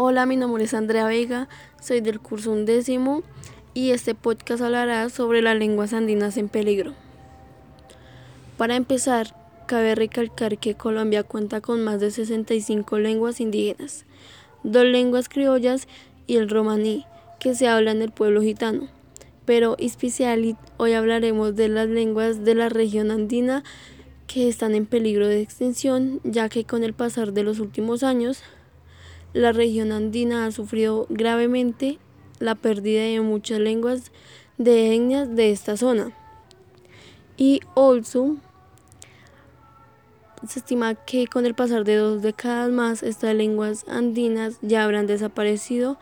Hola, mi nombre es Andrea Vega, soy del curso undécimo y este podcast hablará sobre las lenguas andinas en peligro. Para empezar, cabe recalcar que Colombia cuenta con más de 65 lenguas indígenas, dos lenguas criollas y el romaní, que se habla en el pueblo gitano. Pero especialmente hoy hablaremos de las lenguas de la región andina que están en peligro de extinción, ya que con el pasar de los últimos años la región andina ha sufrido gravemente la pérdida de muchas lenguas de etnias de esta zona. Y also se estima que con el pasar de dos décadas más estas lenguas andinas ya habrán desaparecido.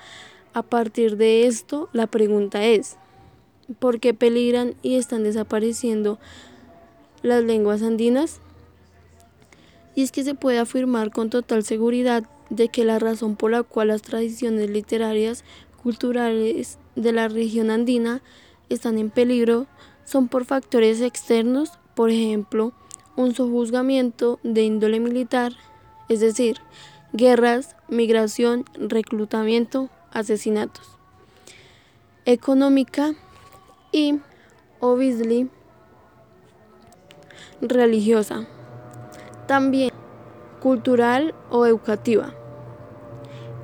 A partir de esto, la pregunta es, ¿por qué peligran y están desapareciendo las lenguas andinas? Y es que se puede afirmar con total seguridad de que la razón por la cual las tradiciones literarias culturales de la región andina están en peligro son por factores externos, por ejemplo, un sojuzgamiento de índole militar, es decir, guerras, migración, reclutamiento, asesinatos, económica y, obviously, religiosa. También cultural o educativa.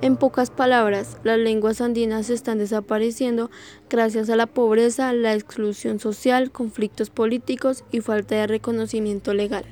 En pocas palabras, las lenguas andinas están desapareciendo gracias a la pobreza, la exclusión social, conflictos políticos y falta de reconocimiento legal.